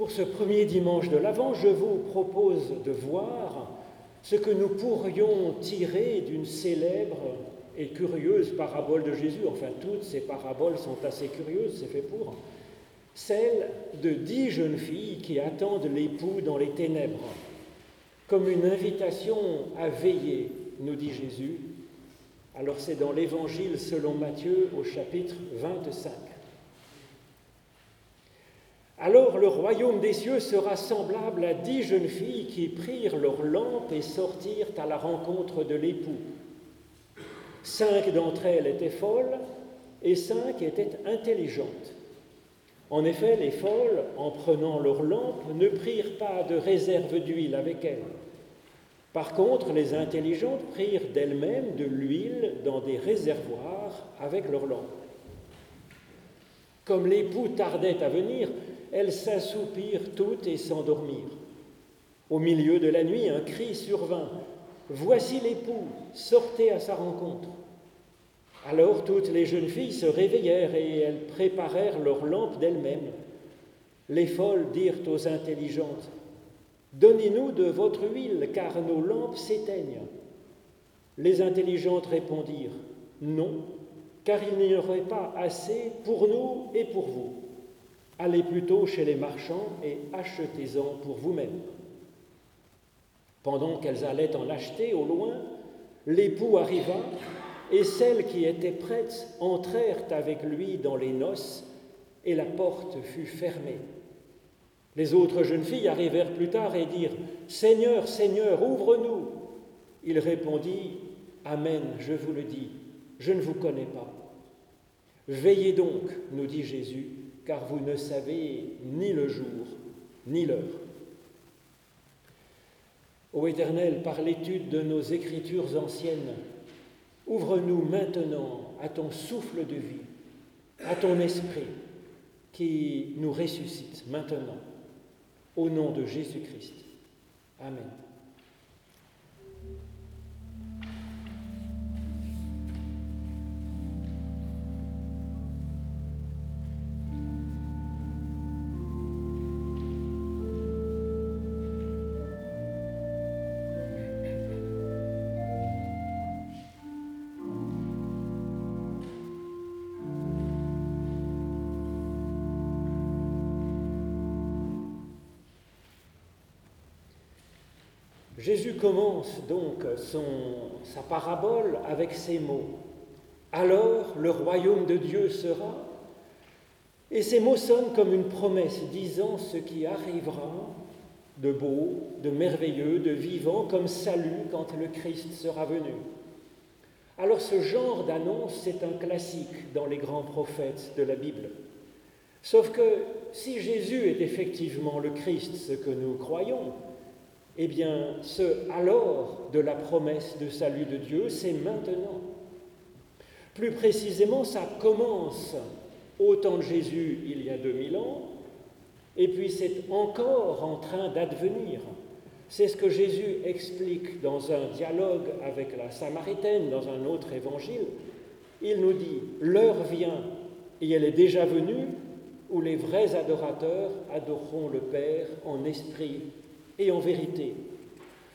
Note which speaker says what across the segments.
Speaker 1: Pour ce premier dimanche de l'Avent, je vous propose de voir ce que nous pourrions tirer d'une célèbre et curieuse parabole de Jésus. Enfin, toutes ces paraboles sont assez curieuses, c'est fait pour. Celle de dix jeunes filles qui attendent l'époux dans les ténèbres, comme une invitation à veiller, nous dit Jésus. Alors c'est dans l'Évangile selon Matthieu au chapitre 25. Alors le royaume des cieux sera semblable à dix jeunes filles qui prirent leurs lampes et sortirent à la rencontre de l'époux. Cinq d'entre elles étaient folles et cinq étaient intelligentes. En effet, les folles, en prenant leurs lampes, ne prirent pas de réserve d'huile avec elles. Par contre, les intelligentes prirent d'elles-mêmes de l'huile dans des réservoirs avec leurs lampes. Comme l'époux tardait à venir, elles s'assoupirent toutes et s'endormirent. Au milieu de la nuit, un cri survint. Voici l'époux, sortez à sa rencontre. Alors toutes les jeunes filles se réveillèrent et elles préparèrent leurs lampes d'elles-mêmes. Les folles dirent aux intelligentes, Donnez-nous de votre huile, car nos lampes s'éteignent. Les intelligentes répondirent, Non, car il n'y aurait pas assez pour nous et pour vous. Allez plutôt chez les marchands et achetez-en pour vous-mêmes. Pendant qu'elles allaient en acheter au loin, l'époux arriva et celles qui étaient prêtes entrèrent avec lui dans les noces et la porte fut fermée. Les autres jeunes filles arrivèrent plus tard et dirent Seigneur, Seigneur, ouvre-nous. Il répondit Amen, je vous le dis, je ne vous connais pas. Veillez donc, nous dit Jésus, car vous ne savez ni le jour ni l'heure. Ô Éternel, par l'étude de nos écritures anciennes, ouvre-nous maintenant à ton souffle de vie, à ton esprit qui nous ressuscite maintenant, au nom de Jésus-Christ. Amen. Jésus commence donc sa parabole avec ces mots. Alors le royaume de Dieu sera. Et ces mots sonnent comme une promesse disant ce qui arrivera de beau, de merveilleux, de vivant comme salut quand le Christ sera venu. Alors ce genre d'annonce, c'est un classique dans les grands prophètes de la Bible. Sauf que si Jésus est effectivement le Christ, ce que nous croyons, eh bien, ce alors de la promesse de salut de Dieu, c'est maintenant. Plus précisément, ça commence au temps de Jésus il y a 2000 ans, et puis c'est encore en train d'advenir. C'est ce que Jésus explique dans un dialogue avec la Samaritaine, dans un autre évangile. Il nous dit, l'heure vient, et elle est déjà venue, où les vrais adorateurs adoreront le Père en esprit et en vérité.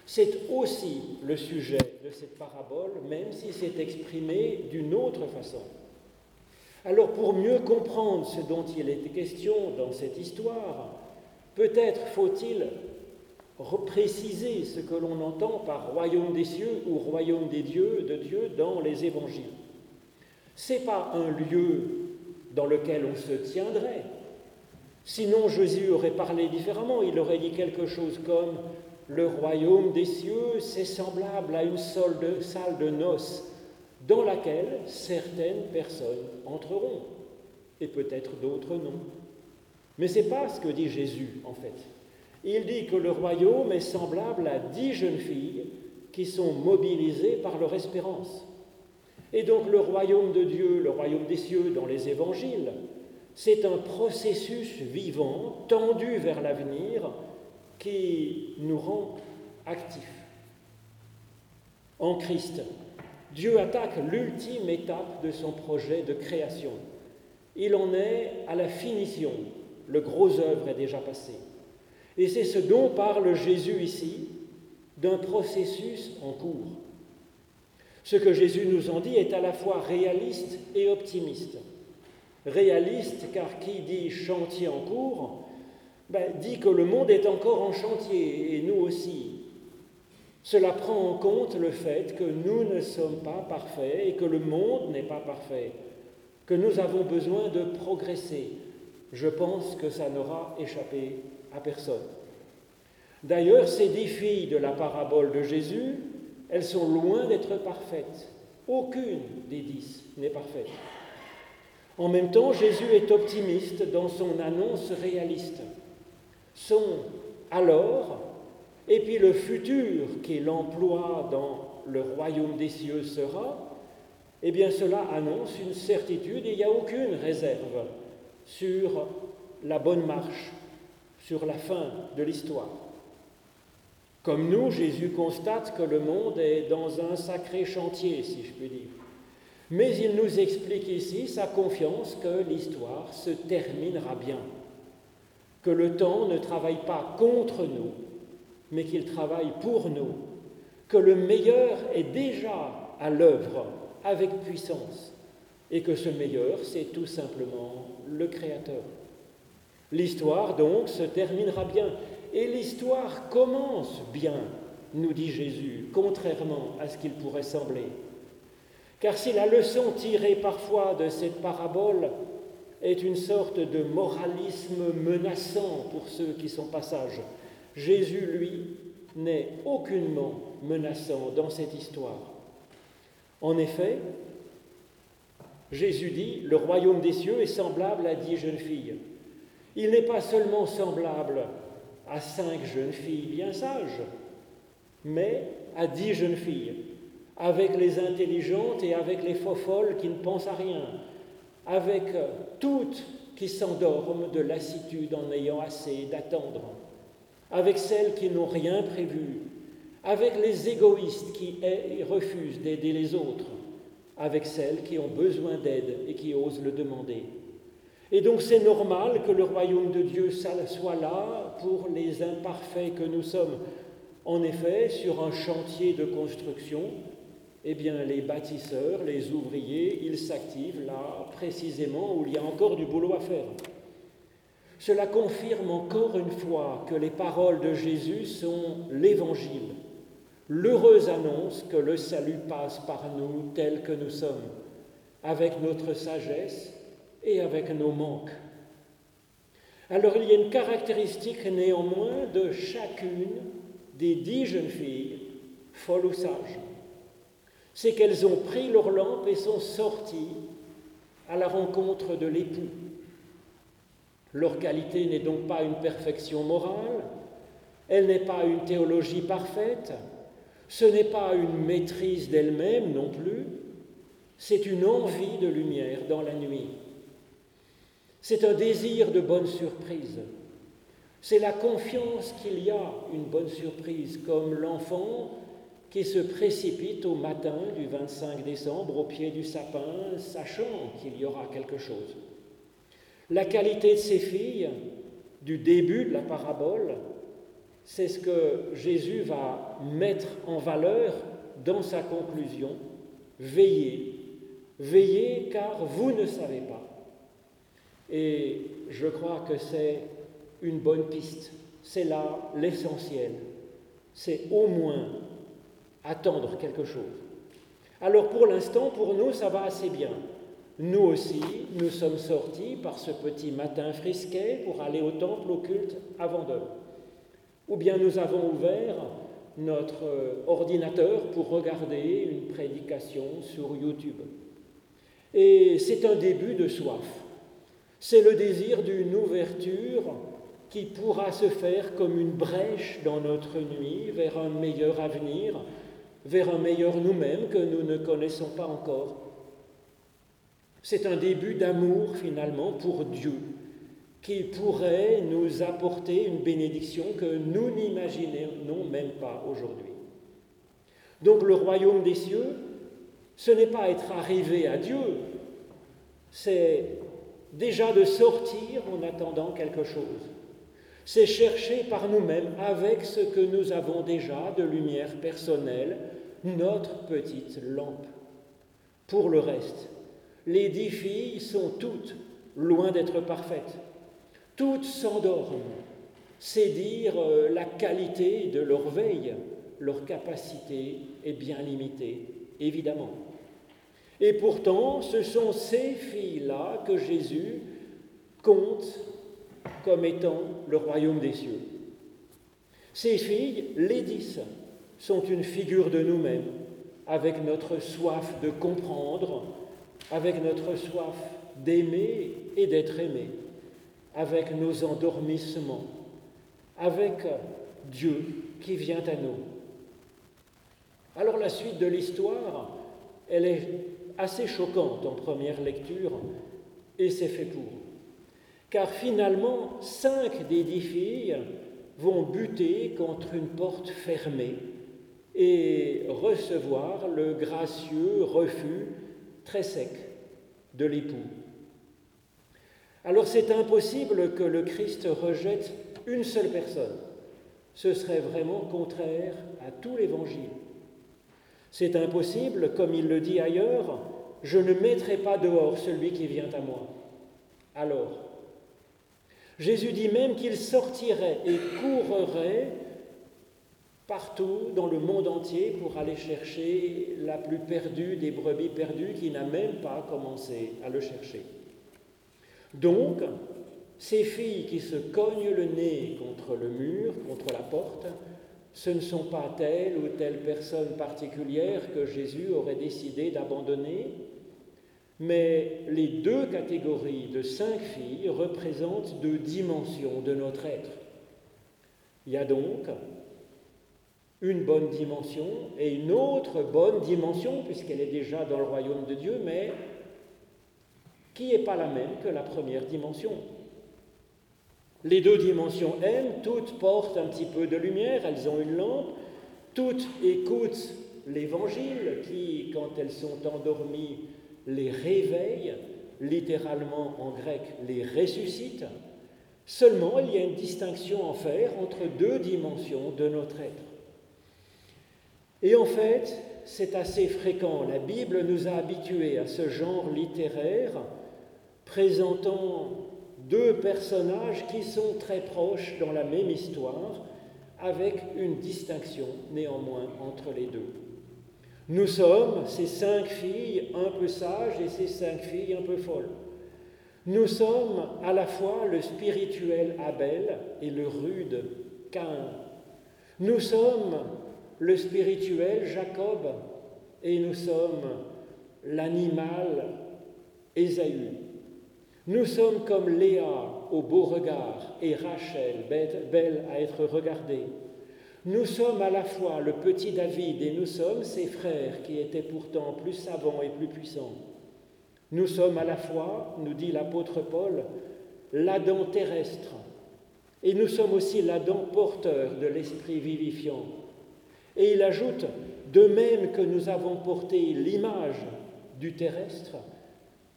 Speaker 1: C'est aussi le sujet de cette parabole, même si c'est exprimé d'une autre façon. Alors pour mieux comprendre ce dont il est question dans cette histoire, peut-être faut-il préciser ce que l'on entend par royaume des cieux ou royaume des dieux de Dieu dans les évangiles. C'est pas un lieu dans lequel on se tiendrait, Sinon, Jésus aurait parlé différemment. Il aurait dit quelque chose comme Le royaume des cieux, c'est semblable à une salle de noces dans laquelle certaines personnes entreront, et peut-être d'autres non. Mais ce n'est pas ce que dit Jésus, en fait. Il dit que le royaume est semblable à dix jeunes filles qui sont mobilisées par leur espérance. Et donc le royaume de Dieu, le royaume des cieux dans les évangiles, c'est un processus vivant, tendu vers l'avenir, qui nous rend actifs. En Christ, Dieu attaque l'ultime étape de son projet de création. Il en est à la finition. Le gros œuvre est déjà passé. Et c'est ce dont parle Jésus ici, d'un processus en cours. Ce que Jésus nous en dit est à la fois réaliste et optimiste. Réaliste car qui dit chantier en cours ben, dit que le monde est encore en chantier et nous aussi. Cela prend en compte le fait que nous ne sommes pas parfaits et que le monde n'est pas parfait, que nous avons besoin de progresser. Je pense que ça n'aura échappé à personne. D'ailleurs, ces dix filles de la parabole de Jésus, elles sont loin d'être parfaites. Aucune des dix n'est parfaite. En même temps, Jésus est optimiste dans son annonce réaliste. Son alors et puis le futur qu'il emploie dans le royaume des cieux sera, eh bien cela annonce une certitude et il n'y a aucune réserve sur la bonne marche, sur la fin de l'histoire. Comme nous, Jésus constate que le monde est dans un sacré chantier, si je puis dire. Mais il nous explique ici sa confiance que l'histoire se terminera bien, que le temps ne travaille pas contre nous, mais qu'il travaille pour nous, que le meilleur est déjà à l'œuvre avec puissance, et que ce meilleur, c'est tout simplement le Créateur. L'histoire, donc, se terminera bien, et l'histoire commence bien, nous dit Jésus, contrairement à ce qu'il pourrait sembler. Car si la leçon tirée parfois de cette parabole est une sorte de moralisme menaçant pour ceux qui sont passages, Jésus, lui, n'est aucunement menaçant dans cette histoire. En effet, Jésus dit, le royaume des cieux est semblable à dix jeunes filles. Il n'est pas seulement semblable à cinq jeunes filles bien sages, mais à dix jeunes filles, avec les intelligentes et avec les faux folles qui ne pensent à rien, avec toutes qui s'endorment de lassitude en ayant assez d'attendre avec celles qui n'ont rien prévu, avec les égoïstes qui refusent d'aider les autres, avec celles qui ont besoin d'aide et qui osent le demander. Et donc c'est normal que le royaume de Dieu soit là pour les imparfaits que nous sommes. En effet, sur un chantier de construction, eh bien les bâtisseurs, les ouvriers, ils s'activent là précisément où il y a encore du boulot à faire. Cela confirme encore une fois que les paroles de Jésus sont l'Évangile, l'heureuse annonce que le salut passe par nous tels que nous sommes, avec notre sagesse et avec nos manques. Alors il y a une caractéristique néanmoins de chacune des dix jeunes filles, folles ou sages. C'est qu'elles ont pris leur lampe et sont sorties à la rencontre de l'époux. Leur qualité n'est donc pas une perfection morale, elle n'est pas une théologie parfaite, ce n'est pas une maîtrise d'elle-même non plus, c'est une envie de lumière dans la nuit. C'est un désir de bonne surprise. C'est la confiance qu'il y a une bonne surprise, comme l'enfant qui se précipite au matin du 25 décembre au pied du sapin, sachant qu'il y aura quelque chose. La qualité de ces filles, du début de la parabole, c'est ce que Jésus va mettre en valeur dans sa conclusion. Veillez, veillez car vous ne savez pas. Et je crois que c'est une bonne piste. C'est là l'essentiel. C'est au moins attendre quelque chose. Alors pour l'instant, pour nous, ça va assez bien. Nous aussi, nous sommes sortis par ce petit matin frisquet pour aller au temple au culte avant d'heure. Ou bien nous avons ouvert notre ordinateur pour regarder une prédication sur YouTube. Et c'est un début de soif. C'est le désir d'une ouverture qui pourra se faire comme une brèche dans notre nuit vers un meilleur avenir, vers un meilleur nous-mêmes que nous ne connaissons pas encore. C'est un début d'amour finalement pour Dieu qui pourrait nous apporter une bénédiction que nous n'imaginons même pas aujourd'hui. Donc le royaume des cieux, ce n'est pas être arrivé à Dieu, c'est déjà de sortir en attendant quelque chose. C'est chercher par nous-mêmes, avec ce que nous avons déjà de lumière personnelle, notre petite lampe. Pour le reste, les dix filles sont toutes loin d'être parfaites. Toutes s'endorment. C'est dire euh, la qualité de leur veille. Leur capacité est bien limitée, évidemment. Et pourtant, ce sont ces filles-là que Jésus compte comme étant le royaume des cieux. Ces filles, les dix, sont une figure de nous-mêmes, avec notre soif de comprendre, avec notre soif d'aimer et d'être aimé, avec nos endormissements, avec Dieu qui vient à nous. Alors la suite de l'histoire, elle est assez choquante en première lecture, et c'est fait pour. Car finalement, cinq des dix filles vont buter contre une porte fermée et recevoir le gracieux refus très sec de l'époux. Alors c'est impossible que le Christ rejette une seule personne. Ce serait vraiment contraire à tout l'Évangile. C'est impossible, comme il le dit ailleurs, je ne mettrai pas dehors celui qui vient à moi. Alors, Jésus dit même qu'il sortirait et courrait partout dans le monde entier pour aller chercher la plus perdue des brebis perdues qui n'a même pas commencé à le chercher. Donc, ces filles qui se cognent le nez contre le mur, contre la porte, ce ne sont pas telle ou telle personne particulière que Jésus aurait décidé d'abandonner, mais les deux catégories de cinq filles représentent deux dimensions de notre être. Il y a donc une bonne dimension et une autre bonne dimension, puisqu'elle est déjà dans le royaume de Dieu, mais qui n'est pas la même que la première dimension. Les deux dimensions M, toutes portent un petit peu de lumière, elles ont une lampe, toutes écoutent l'évangile qui, quand elles sont endormies, les réveille, littéralement en grec, les ressuscite. Seulement, il y a une distinction à faire entre deux dimensions de notre être. Et en fait, c'est assez fréquent. La Bible nous a habitués à ce genre littéraire présentant deux personnages qui sont très proches dans la même histoire, avec une distinction néanmoins entre les deux. Nous sommes ces cinq filles un peu sages et ces cinq filles un peu folles. Nous sommes à la fois le spirituel Abel et le rude Cain. Nous sommes le spirituel Jacob et nous sommes l'animal Ésaü. Nous sommes comme Léa au beau regard et Rachel belle à être regardée. Nous sommes à la fois le petit David et nous sommes ses frères qui étaient pourtant plus savants et plus puissants. Nous sommes à la fois, nous dit l'apôtre Paul, l'Adam terrestre et nous sommes aussi l'Adam porteur de l'esprit vivifiant. Et il ajoute, de même que nous avons porté l'image du terrestre,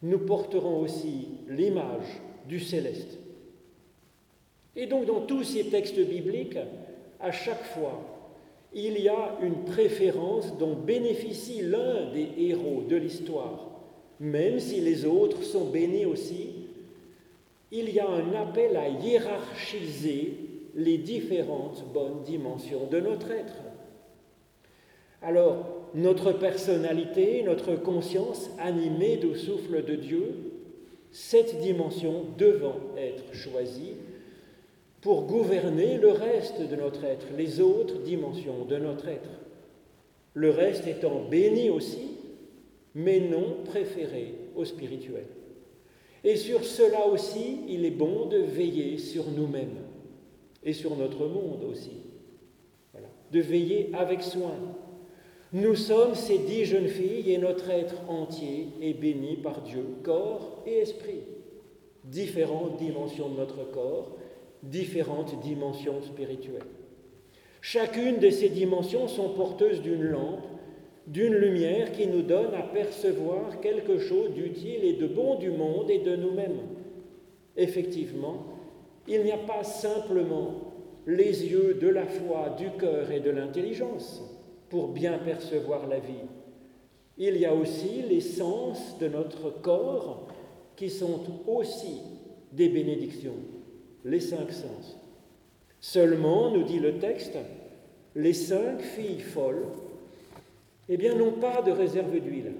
Speaker 1: nous porterons aussi l'image du céleste. Et donc dans tous ces textes bibliques, à chaque fois, il y a une préférence dont bénéficie l'un des héros de l'histoire, même si les autres sont bénis aussi. Il y a un appel à hiérarchiser les différentes bonnes dimensions de notre être. Alors, notre personnalité, notre conscience animée du souffle de Dieu, cette dimension devant être choisie pour gouverner le reste de notre être, les autres dimensions de notre être. Le reste étant béni aussi, mais non préféré au spirituel. Et sur cela aussi, il est bon de veiller sur nous-mêmes et sur notre monde aussi. De veiller avec soin, nous sommes ces dix jeunes filles et notre être entier est béni par Dieu, corps et esprit. Différentes dimensions de notre corps, différentes dimensions spirituelles. Chacune de ces dimensions sont porteuses d'une lampe, d'une lumière qui nous donne à percevoir quelque chose d'utile et de bon du monde et de nous-mêmes. Effectivement, il n'y a pas simplement les yeux de la foi, du cœur et de l'intelligence pour bien percevoir la vie. Il y a aussi les sens de notre corps qui sont aussi des bénédictions, les cinq sens. Seulement, nous dit le texte, les cinq filles folles, eh bien, n'ont pas de réserve d'huile.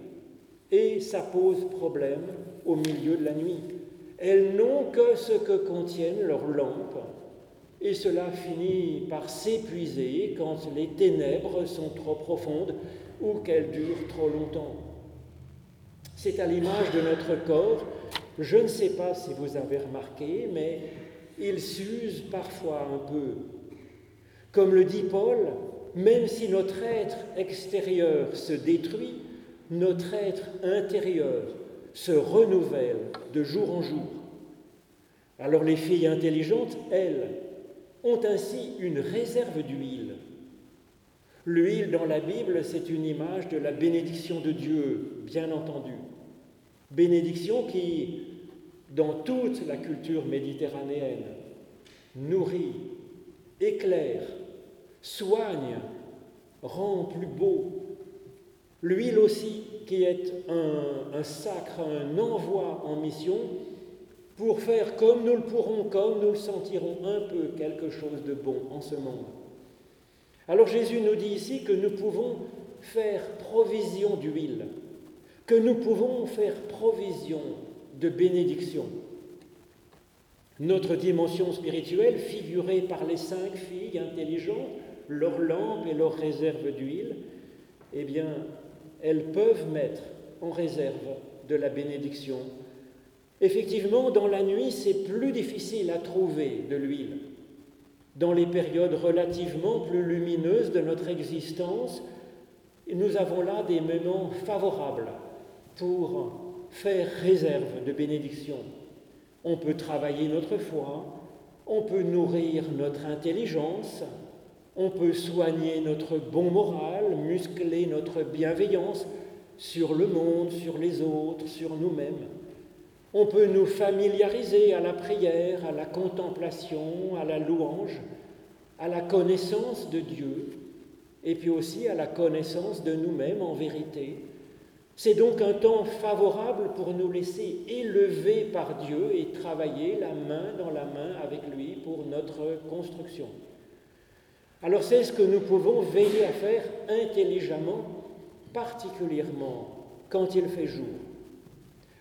Speaker 1: Et ça pose problème au milieu de la nuit. Elles n'ont que ce que contiennent leurs lampes, et cela finit par s'épuiser quand les ténèbres sont trop profondes ou qu'elles durent trop longtemps. C'est à l'image de notre corps. Je ne sais pas si vous avez remarqué, mais il s'use parfois un peu. Comme le dit Paul, même si notre être extérieur se détruit, notre être intérieur se renouvelle de jour en jour. Alors les filles intelligentes, elles, ont ainsi une réserve d'huile. L'huile dans la Bible, c'est une image de la bénédiction de Dieu, bien entendu. Bénédiction qui, dans toute la culture méditerranéenne, nourrit, éclaire, soigne, rend plus beau. L'huile aussi, qui est un, un sacre, un envoi en mission, pour faire comme nous le pourrons, comme nous le sentirons un peu quelque chose de bon en ce monde. Alors Jésus nous dit ici que nous pouvons faire provision d'huile, que nous pouvons faire provision de bénédiction. Notre dimension spirituelle, figurée par les cinq filles intelligentes, leurs lampes et leurs réserves d'huile, eh bien, elles peuvent mettre en réserve de la bénédiction Effectivement, dans la nuit, c'est plus difficile à trouver de l'huile. Dans les périodes relativement plus lumineuses de notre existence, nous avons là des moments favorables pour faire réserve de bénédiction. On peut travailler notre foi, on peut nourrir notre intelligence, on peut soigner notre bon moral, muscler notre bienveillance sur le monde, sur les autres, sur nous-mêmes. On peut nous familiariser à la prière, à la contemplation, à la louange, à la connaissance de Dieu, et puis aussi à la connaissance de nous-mêmes en vérité. C'est donc un temps favorable pour nous laisser élever par Dieu et travailler la main dans la main avec lui pour notre construction. Alors c'est ce que nous pouvons veiller à faire intelligemment, particulièrement quand il fait jour.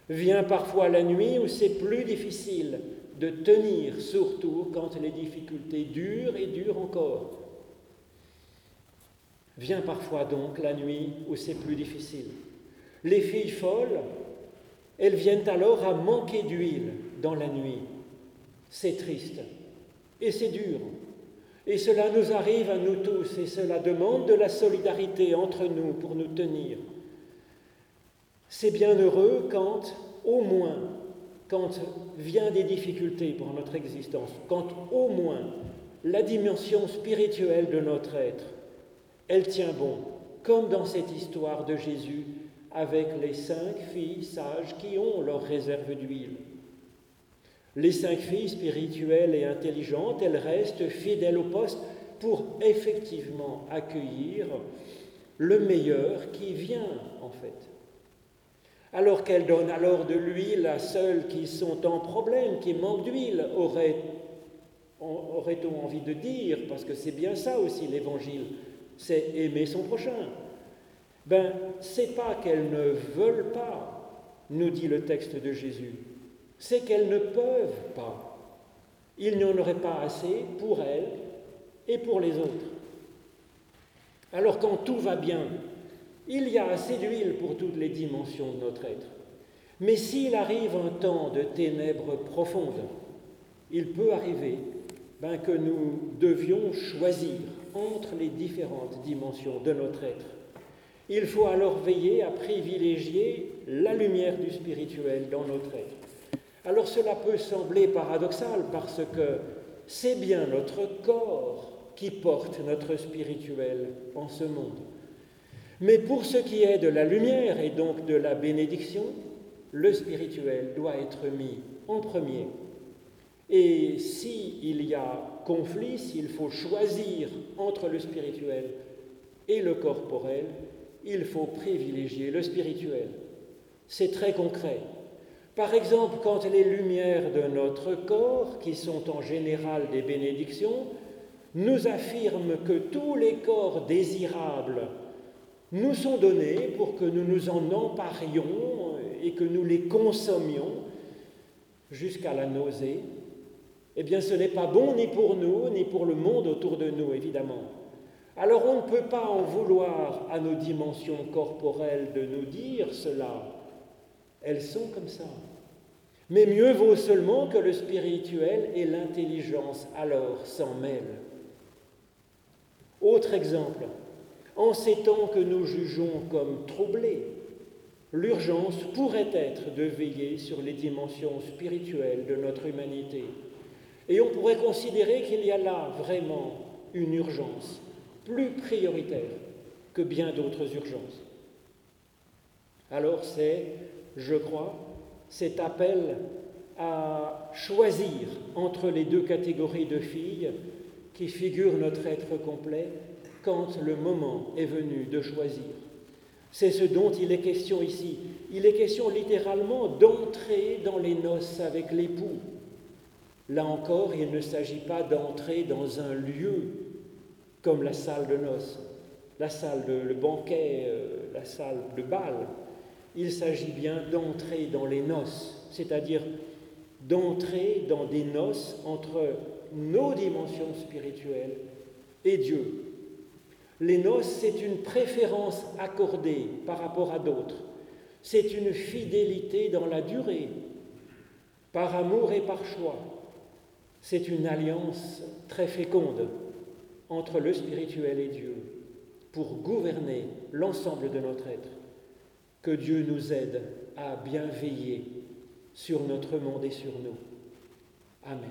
Speaker 1: Vient parfois la nuit où c'est plus difficile de tenir, surtout quand les difficultés durent et durent encore. Vient parfois donc la nuit où c'est plus difficile. Les filles folles, elles viennent alors à manquer d'huile dans la nuit. C'est triste et c'est dur. Et cela nous arrive à nous tous et cela demande de la solidarité entre nous pour nous tenir. C'est bien heureux quand, au moins, quand vient des difficultés pour notre existence, quand au moins la dimension spirituelle de notre être, elle tient bon, comme dans cette histoire de Jésus avec les cinq filles sages qui ont leur réserve d'huile. Les cinq filles spirituelles et intelligentes, elles restent fidèles au poste pour effectivement accueillir le meilleur qui vient en fait alors qu'elle donne alors de l'huile à ceux qui sont en problème, qui manquent d'huile, aurait-on envie de dire, parce que c'est bien ça aussi l'évangile, c'est aimer son prochain. Ben, c'est pas qu'elles ne veulent pas, nous dit le texte de Jésus, c'est qu'elles ne peuvent pas. Il n'y en aurait pas assez pour elles et pour les autres. Alors quand tout va bien, il y a assez d'huile pour toutes les dimensions de notre être. Mais s'il arrive un temps de ténèbres profondes, il peut arriver ben, que nous devions choisir entre les différentes dimensions de notre être. Il faut alors veiller à privilégier la lumière du spirituel dans notre être. Alors cela peut sembler paradoxal parce que c'est bien notre corps qui porte notre spirituel en ce monde. Mais pour ce qui est de la lumière et donc de la bénédiction, le spirituel doit être mis en premier. Et s'il y a conflit, s'il faut choisir entre le spirituel et le corporel, il faut privilégier le spirituel. C'est très concret. Par exemple, quand les lumières de notre corps, qui sont en général des bénédictions, nous affirment que tous les corps désirables nous sont donnés pour que nous nous en emparions et que nous les consommions jusqu'à la nausée, eh bien ce n'est pas bon ni pour nous, ni pour le monde autour de nous, évidemment. Alors on ne peut pas en vouloir à nos dimensions corporelles de nous dire cela. Elles sont comme ça. Mais mieux vaut seulement que le spirituel et l'intelligence alors s'en mêlent. Autre exemple, en ces temps que nous jugeons comme troublés, l'urgence pourrait être de veiller sur les dimensions spirituelles de notre humanité. Et on pourrait considérer qu'il y a là vraiment une urgence plus prioritaire que bien d'autres urgences. Alors c'est, je crois, cet appel à choisir entre les deux catégories de filles qui figurent notre être complet quand le moment est venu de choisir. C'est ce dont il est question ici. Il est question littéralement d'entrer dans les noces avec l'époux. Là encore, il ne s'agit pas d'entrer dans un lieu comme la salle de noces, la salle de le banquet, euh, la salle de bal. Il s'agit bien d'entrer dans les noces, c'est-à-dire d'entrer dans des noces entre nos dimensions spirituelles et Dieu. Les noces, c'est une préférence accordée par rapport à d'autres. C'est une fidélité dans la durée, par amour et par choix. C'est une alliance très féconde entre le spirituel et Dieu pour gouverner l'ensemble de notre être. Que Dieu nous aide à bien veiller sur notre monde et sur nous. Amen.